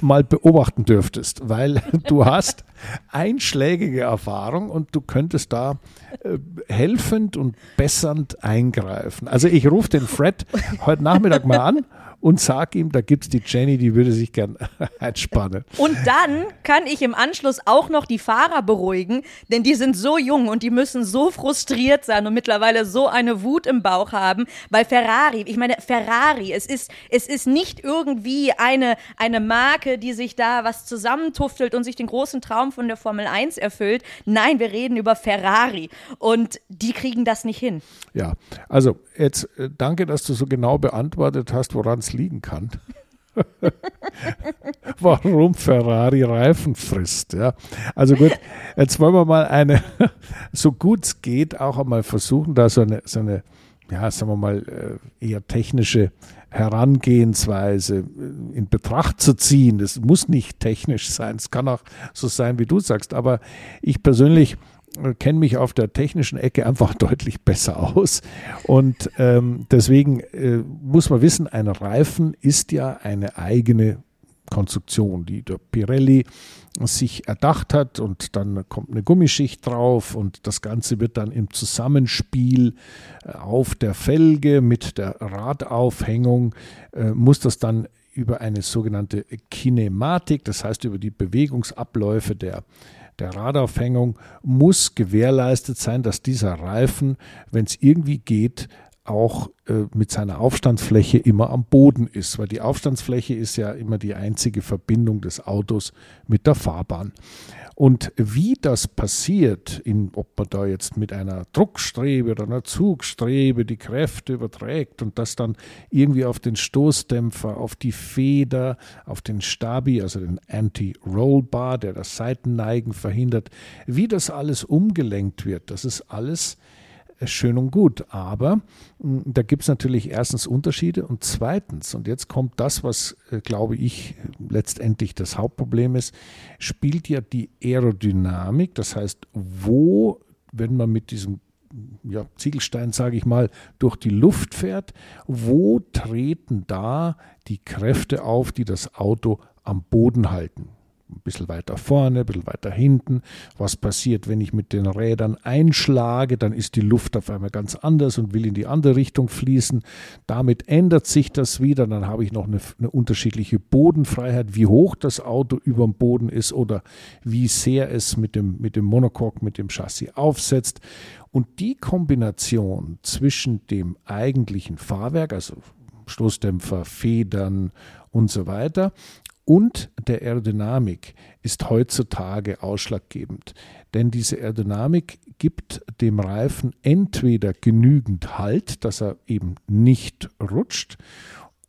mal beobachten dürftest, weil du hast einschlägige Erfahrung und du könntest da äh, helfend und bessernd eingreifen. Also ich rufe den Fred heute Nachmittag mal an und sag ihm, da gibt es die Jenny, die würde sich gern entspannen. Und dann kann ich im Anschluss auch noch die Fahrer beruhigen, denn die sind so jung und die müssen so frustriert sein und mittlerweile so eine Wut im Bauch haben, weil Ferrari, ich meine, Ferrari, es ist, es ist nicht irgendwie eine, eine Marke, die sich da was zusammentuftelt und sich den großen Traum von der Formel 1 erfüllt. Nein, wir reden über Ferrari und die kriegen das nicht hin. Ja, also jetzt äh, danke, dass du so genau beantwortet hast, woran es liegen kann. Warum Ferrari Reifen frisst. Ja. Also gut, jetzt wollen wir mal eine, so gut es geht, auch einmal versuchen, da so eine, so eine, ja, sagen wir mal, äh, eher technische Herangehensweise äh, in Betracht zu ziehen. Das muss nicht technisch sein, es kann auch so sein, wie du sagst. Aber ich persönlich kenne mich auf der technischen Ecke einfach deutlich besser aus. Und ähm, deswegen äh, muss man wissen, ein Reifen ist ja eine eigene Konstruktion, die der Pirelli sich erdacht hat und dann kommt eine Gummischicht drauf und das Ganze wird dann im Zusammenspiel äh, auf der Felge mit der Radaufhängung, äh, muss das dann über eine sogenannte Kinematik, das heißt über die Bewegungsabläufe der der Radaufhängung muss gewährleistet sein, dass dieser Reifen, wenn es irgendwie geht, auch äh, mit seiner Aufstandsfläche immer am Boden ist, weil die Aufstandsfläche ist ja immer die einzige Verbindung des Autos mit der Fahrbahn. Und wie das passiert, in, ob man da jetzt mit einer Druckstrebe oder einer Zugstrebe die Kräfte überträgt und das dann irgendwie auf den Stoßdämpfer, auf die Feder, auf den Stabi, also den Anti-Roll-Bar, der das Seitenneigen verhindert, wie das alles umgelenkt wird, das ist alles schön und gut. Aber hm, da gibt es natürlich erstens Unterschiede und zweitens, und jetzt kommt das, was, äh, glaube ich, letztendlich das Hauptproblem ist, spielt ja die Aerodynamik. Das heißt, wo, wenn man mit diesem ja, Ziegelstein, sage ich mal, durch die Luft fährt, wo treten da die Kräfte auf, die das Auto am Boden halten? Ein bisschen weiter vorne, ein bisschen weiter hinten. Was passiert, wenn ich mit den Rädern einschlage? Dann ist die Luft auf einmal ganz anders und will in die andere Richtung fließen. Damit ändert sich das wieder. Dann habe ich noch eine, eine unterschiedliche Bodenfreiheit, wie hoch das Auto über dem Boden ist oder wie sehr es mit dem, mit dem Monocoque, mit dem Chassis aufsetzt. Und die Kombination zwischen dem eigentlichen Fahrwerk, also Stoßdämpfer, Federn und so weiter und der Aerodynamik ist heutzutage ausschlaggebend. Denn diese Aerodynamik gibt dem Reifen entweder genügend Halt, dass er eben nicht rutscht,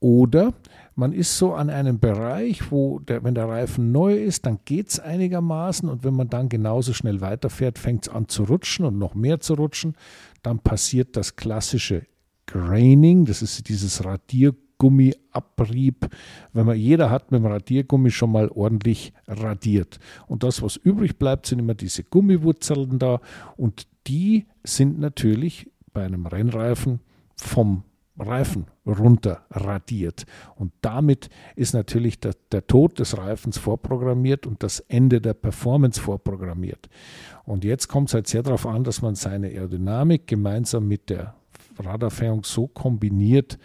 oder man ist so an einem Bereich, wo der, wenn der Reifen neu ist, dann geht es einigermaßen und wenn man dann genauso schnell weiterfährt, fängt es an zu rutschen und noch mehr zu rutschen. Dann passiert das klassische Graining, das ist dieses Radier Gummiabrieb, wenn man jeder hat mit dem Radiergummi schon mal ordentlich radiert. Und das, was übrig bleibt, sind immer diese Gummiwurzeln da und die sind natürlich bei einem Rennreifen vom Reifen runter radiert. Und damit ist natürlich der, der, Tod des Reifens vorprogrammiert und das Ende der Performance vorprogrammiert. Und jetzt kommt es halt sehr darauf an, dass man seine Aerodynamik gemeinsam mit der Radaufhängung so kombiniert,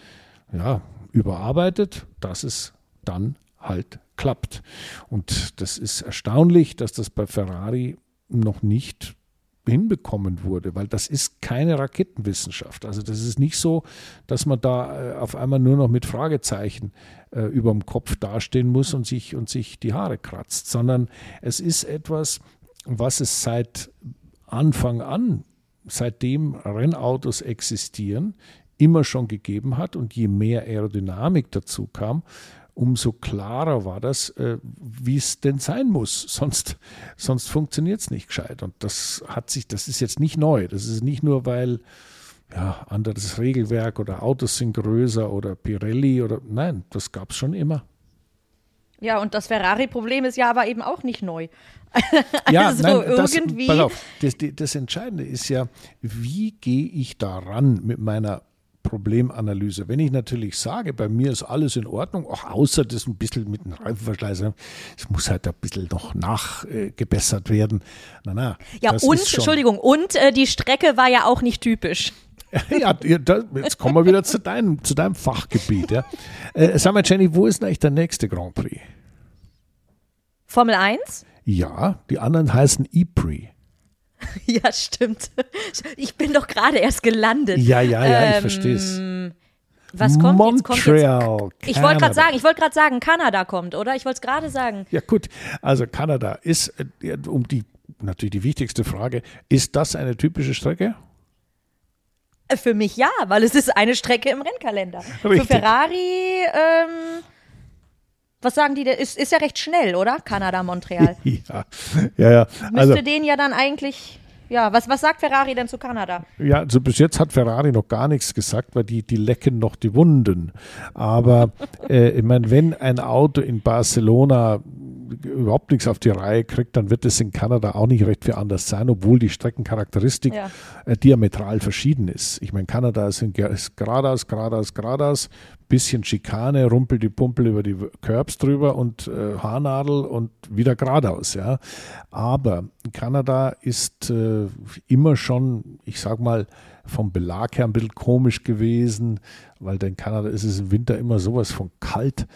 ja, überarbeitet, dass es dann halt klappt. Und das ist erstaunlich, dass das bei Ferrari noch nicht hinbekommen wurde, weil das ist keine Raketenwissenschaft. Also das ist nicht so, dass man da äh, auf einmal nur noch mit Fragezeichen äh, über dem Kopf dastehen muss und sich, und sich die Haare kratzt, sondern es ist etwas, was es seit Anfang an, seitdem Rennautos existieren, immer schon gegeben hat. Und je mehr Aerodynamik dazu kam, umso klarer war das, äh, wie es denn sein muss. Sonst, sonst funktioniert es nicht gescheit. Und das hat sich, das ist jetzt nicht neu. Das ist nicht nur, weil ja, anderes Regelwerk oder Autos sind größer oder Pirelli oder nein, das gab es schon immer. Ja, und das Ferrari-Problem ist ja aber eben auch nicht neu. ja, also nein, irgendwie. pass auf, das, das Entscheidende ist ja, wie gehe ich daran mit meiner Problemanalyse. Wenn ich natürlich sage, bei mir ist alles in Ordnung, auch außer das ein bisschen mit dem Reifenverschleiß, es muss halt ein bisschen noch nachgebessert werden. Na, na, ja, und, Entschuldigung, und äh, die Strecke war ja auch nicht typisch. ja, jetzt kommen wir wieder zu deinem, zu deinem Fachgebiet. Ja. Äh, sag mal, Jenny, wo ist denn eigentlich der nächste Grand Prix? Formel 1? Ja, die anderen heißen E-Prix. Ja, stimmt. Ich bin doch gerade erst gelandet. Ja, ja, ja, ähm, ich verstehe es. Was kommt Montreal, jetzt? Kommt jetzt ich wollte gerade sagen, ich wollte gerade sagen, Kanada kommt, oder? Ich wollte es gerade sagen. Ja, gut. Also Kanada ist, äh, um die natürlich die wichtigste Frage, ist das eine typische Strecke? Äh, für mich ja, weil es ist eine Strecke im Rennkalender. Richtig. Für Ferrari, ähm, was sagen die, ist, ist ja recht schnell, oder? Kanada, Montreal. ja, ja, ja. Also, Müsste den ja dann eigentlich ja, was, was sagt Ferrari denn zu Kanada? Ja, also bis jetzt hat Ferrari noch gar nichts gesagt, weil die, die lecken noch die Wunden. Aber äh, ich meine, wenn ein Auto in Barcelona überhaupt nichts auf die Reihe kriegt, dann wird es in Kanada auch nicht recht viel anders sein, obwohl die Streckencharakteristik ja. äh, diametral verschieden ist. Ich meine, Kanada ist, ist geradeaus, geradeaus, geradeaus, bisschen Schikane, rumpel die Pumpel über die Curbs drüber und äh, Haarnadel und wieder geradeaus. Ja. Aber Kanada ist äh, immer schon, ich sag mal, vom Belag her ein bisschen komisch gewesen, weil in Kanada ist es im Winter immer sowas von kalt.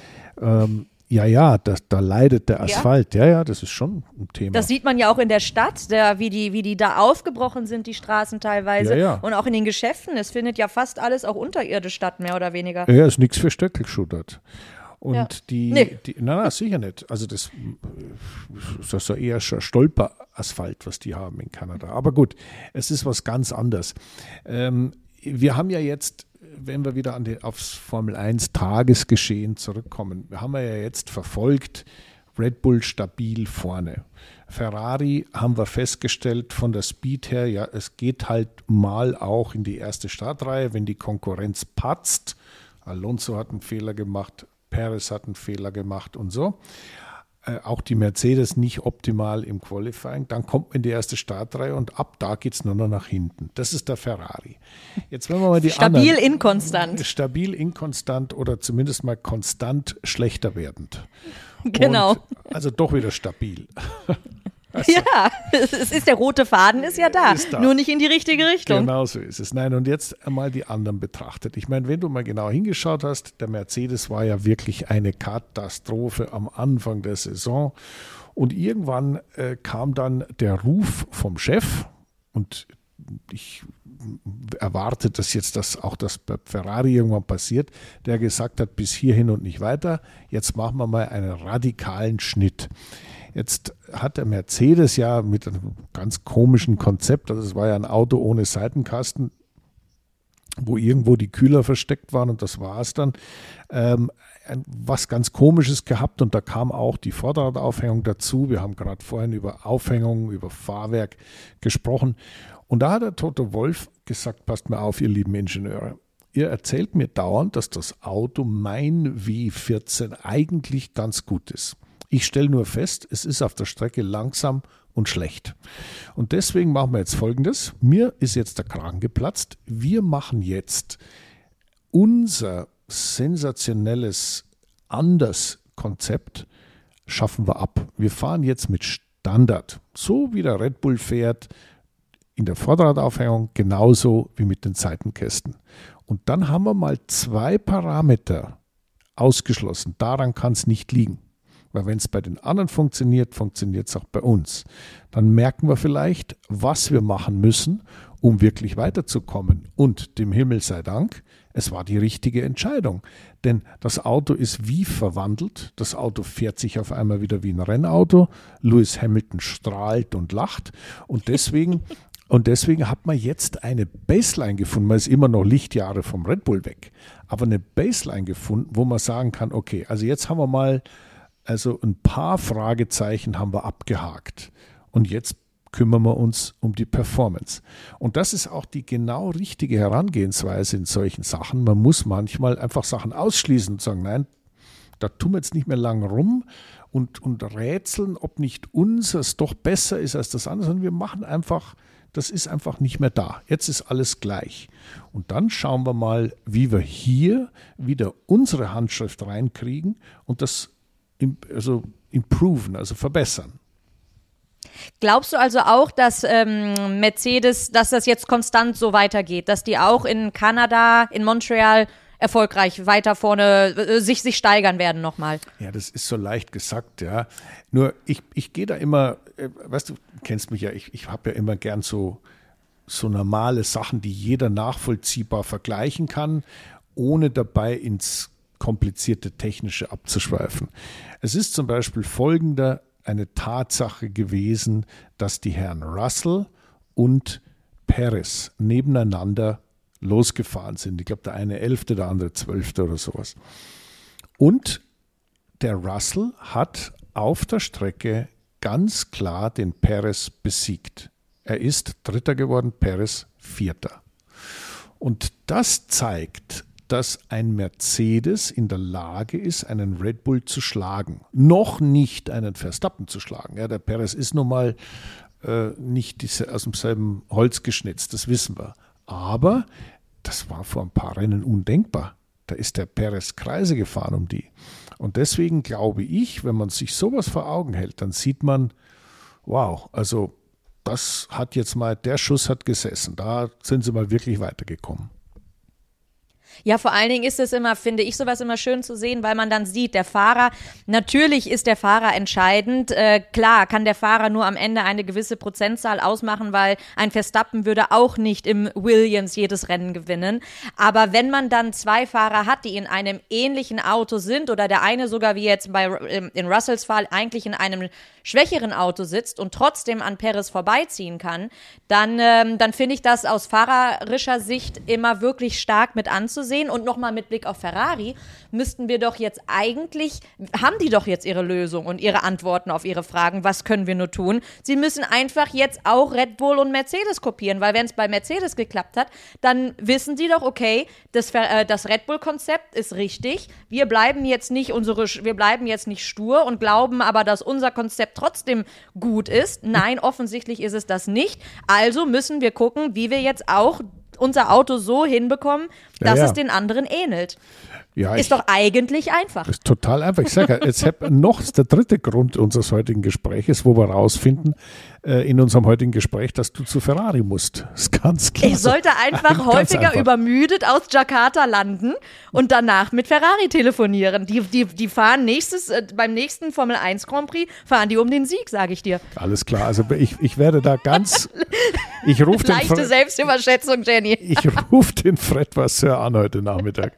Ähm, ja, ja, das, da leidet der Asphalt. Ja? ja, ja, das ist schon ein Thema. Das sieht man ja auch in der Stadt, der, wie, die, wie die da aufgebrochen sind, die Straßen teilweise. Ja, ja. Und auch in den Geschäften. Es findet ja fast alles auch unterirdisch statt, mehr oder weniger. Ja, ist nichts für Stöckelschuh dort. Und ja. die, nee. die, na, na, sicher nicht. Also das, das ist ja eher Stolperasphalt, was die haben in Kanada. Aber gut, es ist was ganz anderes. Ähm, wir haben ja jetzt wenn wir wieder an die, aufs Formel 1 Tagesgeschehen zurückkommen, wir haben ja jetzt verfolgt, Red Bull stabil vorne. Ferrari haben wir festgestellt von der Speed her, ja, es geht halt mal auch in die erste Startreihe, wenn die Konkurrenz patzt. Alonso hat einen Fehler gemacht, Perez hat einen Fehler gemacht und so. Äh, auch die Mercedes nicht optimal im Qualifying. Dann kommt man in die erste Startreihe und ab da geht es nur noch nach hinten. Das ist der Ferrari. Jetzt wenn wir mal die Stabil anderen, inkonstant. Stabil inkonstant oder zumindest mal konstant schlechter werdend. Genau. Und also doch wieder stabil. Also, ja, es ist der rote Faden ist ja da, ist da, nur nicht in die richtige Richtung. Genau so ist es. Nein, und jetzt einmal die anderen betrachtet. Ich meine, wenn du mal genau hingeschaut hast, der Mercedes war ja wirklich eine Katastrophe am Anfang der Saison. Und irgendwann äh, kam dann der Ruf vom Chef und ich erwarte, dass jetzt das auch das bei Ferrari irgendwann passiert, der gesagt hat, bis hierhin und nicht weiter. Jetzt machen wir mal einen radikalen Schnitt. Jetzt hat der Mercedes ja mit einem ganz komischen Konzept, also es war ja ein Auto ohne Seitenkasten, wo irgendwo die Kühler versteckt waren und das war es dann. Ähm, was ganz Komisches gehabt und da kam auch die Vorderradaufhängung dazu. Wir haben gerade vorhin über Aufhängung, über Fahrwerk gesprochen und da hat der Toto Wolf gesagt, passt mir auf, ihr lieben Ingenieure. Ihr erzählt mir dauernd, dass das Auto mein W14 eigentlich ganz gut ist. Ich stelle nur fest, es ist auf der Strecke langsam und schlecht. Und deswegen machen wir jetzt Folgendes. Mir ist jetzt der Kragen geplatzt. Wir machen jetzt unser sensationelles anders Konzept schaffen wir ab. Wir fahren jetzt mit Standard. So wie der Red Bull fährt in der Vorderradaufhängung, genauso wie mit den Seitenkästen. Und dann haben wir mal zwei Parameter ausgeschlossen. Daran kann es nicht liegen. Weil wenn es bei den anderen funktioniert, funktioniert es auch bei uns. Dann merken wir vielleicht, was wir machen müssen, um wirklich weiterzukommen. Und dem Himmel sei Dank, es war die richtige Entscheidung. Denn das Auto ist wie verwandelt. Das Auto fährt sich auf einmal wieder wie ein Rennauto. Lewis Hamilton strahlt und lacht. Und deswegen Und deswegen hat man jetzt eine Baseline gefunden. Man ist immer noch Lichtjahre vom Red Bull weg, aber eine Baseline gefunden, wo man sagen kann, okay, also jetzt haben wir mal also ein paar Fragezeichen haben wir abgehakt. Und jetzt kümmern wir uns um die Performance. Und das ist auch die genau richtige Herangehensweise in solchen Sachen. Man muss manchmal einfach Sachen ausschließen und sagen, nein, da tun wir jetzt nicht mehr lang rum und, und rätseln, ob nicht unseres doch besser ist als das andere, sondern wir machen einfach, das ist einfach nicht mehr da. Jetzt ist alles gleich. Und dann schauen wir mal, wie wir hier wieder unsere Handschrift reinkriegen und das also improven, also verbessern. Glaubst du also auch, dass ähm, Mercedes, dass das jetzt konstant so weitergeht, dass die auch in Kanada, in Montreal erfolgreich weiter vorne äh, sich, sich steigern werden nochmal? Ja, das ist so leicht gesagt, ja. Nur ich, ich gehe da immer, äh, weißt du, kennst mich ja, ich, ich habe ja immer gern so, so normale Sachen, die jeder nachvollziehbar vergleichen kann, ohne dabei ins komplizierte Technische abzuschweifen. Es ist zum Beispiel folgender eine Tatsache gewesen, dass die Herren Russell und Paris nebeneinander losgefahren sind. Ich glaube, der eine Elfte, der andere Zwölfte oder sowas. Und der Russell hat auf der Strecke ganz klar den Perez besiegt. Er ist Dritter geworden, Perez Vierter. Und das zeigt, dass ein Mercedes in der Lage ist, einen Red Bull zu schlagen. Noch nicht einen Verstappen zu schlagen. Ja, der Perez ist nun mal äh, nicht diese, aus demselben Holz geschnitzt, das wissen wir. Aber das war vor ein paar Rennen undenkbar. Da ist der Perez Kreise gefahren um die. Und deswegen glaube ich, wenn man sich sowas vor Augen hält, dann sieht man, wow, also das hat jetzt mal, der Schuss hat gesessen. Da sind sie mal wirklich weitergekommen. Ja, vor allen Dingen ist es immer, finde ich sowas immer schön zu sehen, weil man dann sieht, der Fahrer, natürlich ist der Fahrer entscheidend. Äh, klar, kann der Fahrer nur am Ende eine gewisse Prozentzahl ausmachen, weil ein Verstappen würde auch nicht im Williams jedes Rennen gewinnen. Aber wenn man dann zwei Fahrer hat, die in einem ähnlichen Auto sind oder der eine sogar wie jetzt bei in Russells Fall eigentlich in einem schwächeren Auto sitzt und trotzdem an Perez vorbeiziehen kann, dann, ähm, dann finde ich das aus fahrerischer Sicht immer wirklich stark mit anzusehen sehen. Und nochmal mit Blick auf Ferrari, müssten wir doch jetzt eigentlich, haben die doch jetzt ihre Lösung und ihre Antworten auf ihre Fragen, was können wir nur tun? Sie müssen einfach jetzt auch Red Bull und Mercedes kopieren, weil wenn es bei Mercedes geklappt hat, dann wissen sie doch, okay, das, äh, das Red Bull-Konzept ist richtig. Wir bleiben jetzt nicht unsere, wir bleiben jetzt nicht stur und glauben aber, dass unser Konzept trotzdem gut ist. Nein, offensichtlich ist es das nicht. Also müssen wir gucken, wie wir jetzt auch unser Auto so hinbekommen, dass ja, ja. es den anderen ähnelt. Ja, ist ich, doch eigentlich einfach. Ist total einfach. Ich sage, jetzt noch der dritte Grund unseres heutigen Gesprächs, wo wir rausfinden, äh, in unserem heutigen Gespräch, dass du zu Ferrari musst. Das ist ganz klar. Ich sollte einfach häufiger einfach. übermüdet aus Jakarta landen und danach mit Ferrari telefonieren. Die, die, die fahren nächstes, äh, beim nächsten Formel 1 Grand Prix, fahren die um den Sieg, sage ich dir. Alles klar. Also ich, ich werde da ganz. Ich rufe den Leichte Selbstüberschätzung, Jenny. Ich rufe den Fred Vasseur an heute Nachmittag.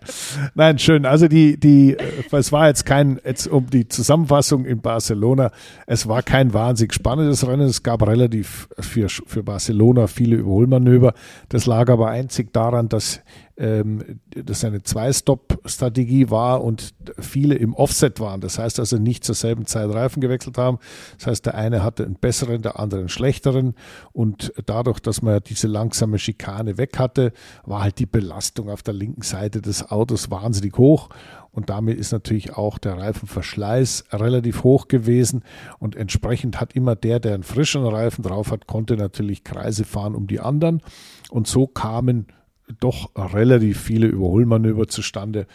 Nein, schön. Also die, die, äh, es war jetzt kein, jetzt um die Zusammenfassung in Barcelona, es war kein wahnsinnig spannendes Rennen. Es gab relativ für, für Barcelona viele Überholmanöver. Das lag aber einzig daran, dass ähm, das eine Zwei-Stop-Strategie war und viele im Offset waren. Das heißt also nicht zur selben Zeit Reifen gewechselt haben. Das heißt, der eine hatte einen besseren, der andere einen schlechteren. Und dadurch, dass man diese langsame Schikane weg hatte, war halt die Belastung auf der linken Seite des Autos wahnsinnig hoch. Und damit ist natürlich auch der Reifenverschleiß relativ hoch gewesen. Und entsprechend hat immer der, der einen frischen Reifen drauf hat, konnte natürlich Kreise fahren um die anderen. Und so kamen doch relativ viele Überholmanöver zustande.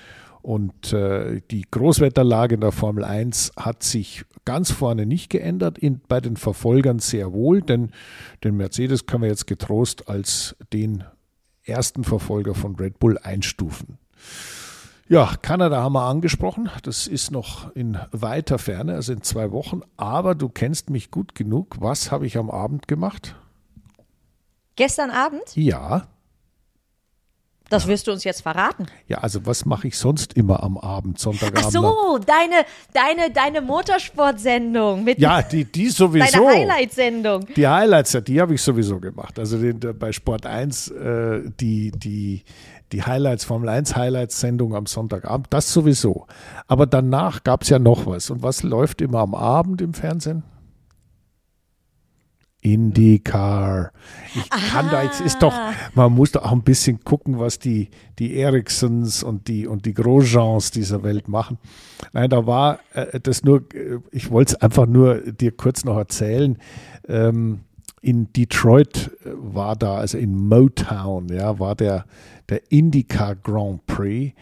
Und äh, die Großwetterlage in der Formel 1 hat sich ganz vorne nicht geändert, in, bei den Verfolgern sehr wohl, denn den Mercedes können wir jetzt getrost als den ersten Verfolger von Red Bull einstufen. Ja, Kanada haben wir angesprochen. Das ist noch in weiter Ferne, also in zwei Wochen. Aber du kennst mich gut genug. Was habe ich am Abend gemacht? Gestern Abend? Ja. Das wirst du uns jetzt verraten. Ja, also was mache ich sonst immer am Abend, Sonntagabend? Ach so, deine, deine, deine Motorsportsendung mit Ja, die, die sowieso. Deine Highlight-Sendung. Die Highlights, die habe ich sowieso gemacht. Also den, bei Sport 1 äh, die, die, die Highlights, Formel 1 Highlights-Sendung am Sonntagabend, das sowieso. Aber danach gab es ja noch was. Und was läuft immer am Abend im Fernsehen? IndyCar. Ich kann Aha. da jetzt ist doch, man muss da auch ein bisschen gucken, was die, die Ericssons und die, und die Grosjeans dieser Welt machen. Nein, da war äh, das nur, äh, ich wollte es einfach nur dir kurz noch erzählen. Ähm, in Detroit äh, war da, also in Motown, ja, war der, der IndyCar Grand Prix.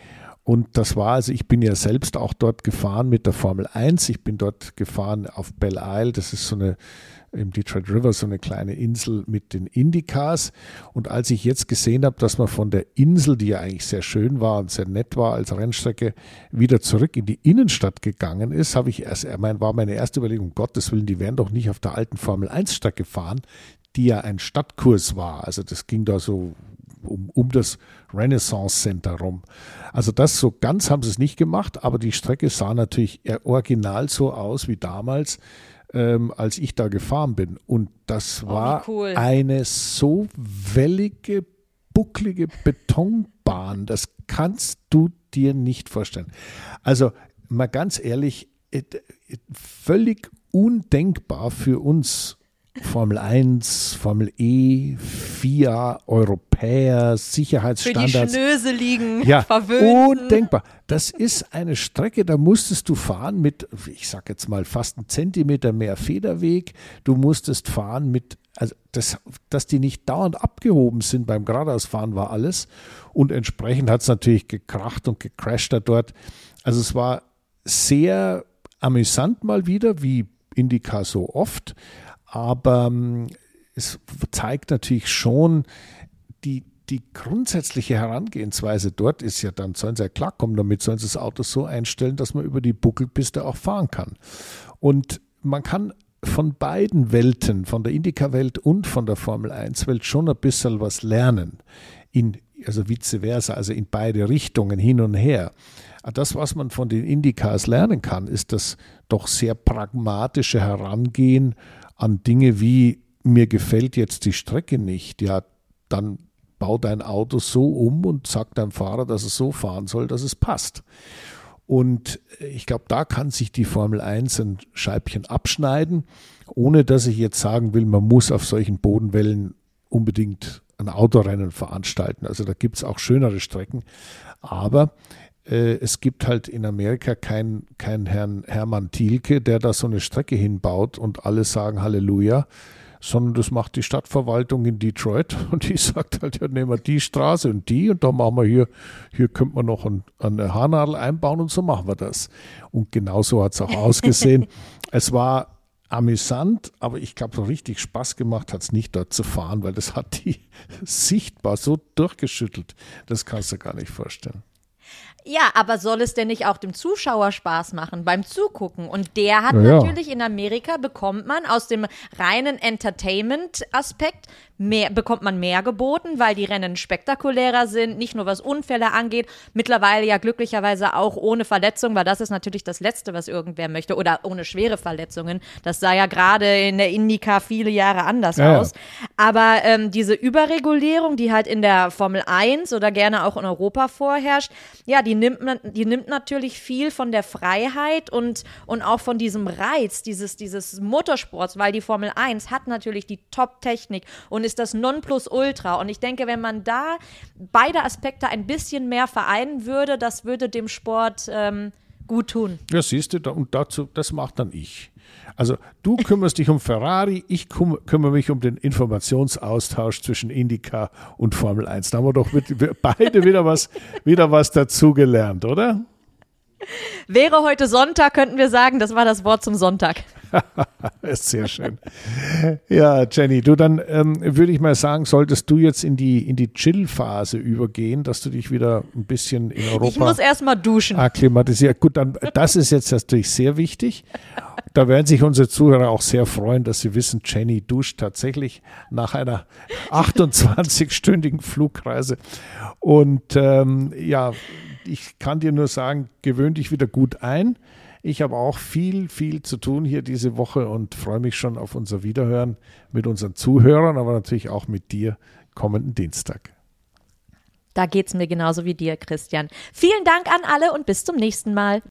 Und das war, also ich bin ja selbst auch dort gefahren mit der Formel 1. Ich bin dort gefahren auf Belle Isle. Das ist so eine im Detroit River so eine kleine Insel mit den Indycars. Und als ich jetzt gesehen habe, dass man von der Insel, die ja eigentlich sehr schön war und sehr nett war als Rennstrecke, wieder zurück in die Innenstadt gegangen ist, habe ich erst, mein, war meine erste Überlegung, Gottes Willen, die werden doch nicht auf der alten Formel 1 Strecke fahren, die ja ein Stadtkurs war. Also das ging da so um, um das Renaissance Center rum. Also das so ganz haben sie es nicht gemacht, aber die Strecke sah natürlich original so aus wie damals ähm, als ich da gefahren bin. Und das oh, war cool. eine so wellige, bucklige Betonbahn. Das kannst du dir nicht vorstellen. Also mal ganz ehrlich, völlig undenkbar für uns Formel 1, Formel E, FIA, Europäer, Sicherheitsstandards. Für die Schnöse liegen, ja, verwöhnt. Undenkbar. Das ist eine Strecke, da musstest du fahren mit, ich sag jetzt mal, fast einen Zentimeter mehr Federweg. Du musstest fahren mit, also das, dass die nicht dauernd abgehoben sind beim Geradeausfahren war alles. Und entsprechend hat es natürlich gekracht und gecrasht da dort. Also es war sehr amüsant mal wieder, wie Indica so oft aber ähm, es zeigt natürlich schon, die, die grundsätzliche Herangehensweise dort ist ja dann, sollen sie ja klarkommen, damit sollen sie das Auto so einstellen, dass man über die Buckelpiste auch fahren kann. Und man kann von beiden Welten, von der Indica-Welt und von der Formel 1-Welt schon ein bisschen was lernen. In, also vice versa, also in beide Richtungen hin und her. Das, was man von den Indicas lernen kann, ist das doch sehr pragmatische Herangehen an Dinge wie, mir gefällt jetzt die Strecke nicht, ja, dann bau dein Auto so um und sag deinem Fahrer, dass es so fahren soll, dass es passt. Und ich glaube, da kann sich die Formel 1 ein Scheibchen abschneiden, ohne dass ich jetzt sagen will, man muss auf solchen Bodenwellen unbedingt ein Autorennen veranstalten. Also da gibt es auch schönere Strecken. Aber äh, es gibt halt in Amerika keinen kein Herrn Hermann Thielke, der da so eine Strecke hinbaut und alle sagen Halleluja, sondern das macht die Stadtverwaltung in Detroit und die sagt halt, ja, nehmen wir die Straße und die und da machen wir hier, hier könnte man noch ein, eine Haarnadel einbauen und so machen wir das. Und genauso hat es auch ausgesehen. es war amüsant, aber ich glaube, so richtig Spaß gemacht hat es nicht dort zu fahren, weil das hat die sichtbar so durchgeschüttelt. Das kannst du gar nicht vorstellen. Ja, aber soll es denn nicht auch dem Zuschauer Spaß machen beim Zugucken? Und der hat ja. natürlich in Amerika bekommt man aus dem reinen Entertainment-Aspekt mehr, bekommt man mehr geboten, weil die Rennen spektakulärer sind, nicht nur was Unfälle angeht, mittlerweile ja glücklicherweise auch ohne Verletzung, weil das ist natürlich das Letzte, was irgendwer möchte, oder ohne schwere Verletzungen. Das sah ja gerade in der Indica viele Jahre anders ja. aus. Aber ähm, diese Überregulierung, die halt in der Formel 1 oder gerne auch in Europa vorherrscht, ja, die nimmt, man, die nimmt natürlich viel von der Freiheit und, und auch von diesem Reiz dieses, dieses Motorsports, weil die Formel 1 hat natürlich die Top-Technik und ist das Nonplusultra. Und ich denke, wenn man da beide Aspekte ein bisschen mehr vereinen würde, das würde dem Sport ähm, gut tun. Ja, siehst du, und dazu, das macht dann ich. Also du kümmerst dich um Ferrari, ich kümmere mich um den Informationsaustausch zwischen Indica und Formel 1. Da haben wir doch beide wieder was, wieder was dazugelernt, oder? Wäre heute Sonntag, könnten wir sagen, das war das Wort zum Sonntag. Sehr schön. Ja, Jenny, du dann ähm, würde ich mal sagen, solltest du jetzt in die, in die Chill-Phase übergehen, dass du dich wieder ein bisschen in Europa. Ich muss erstmal duschen. Akklimatisieren. Gut, dann, das ist jetzt natürlich sehr wichtig. Da werden sich unsere Zuhörer auch sehr freuen, dass sie wissen, Jenny duscht tatsächlich nach einer 28-stündigen Flugreise. Und ähm, ja, ich kann dir nur sagen, gewöhn dich wieder gut ein. Ich habe auch viel, viel zu tun hier diese Woche und freue mich schon auf unser Wiederhören mit unseren Zuhörern, aber natürlich auch mit dir kommenden Dienstag. Da geht es mir genauso wie dir, Christian. Vielen Dank an alle und bis zum nächsten Mal.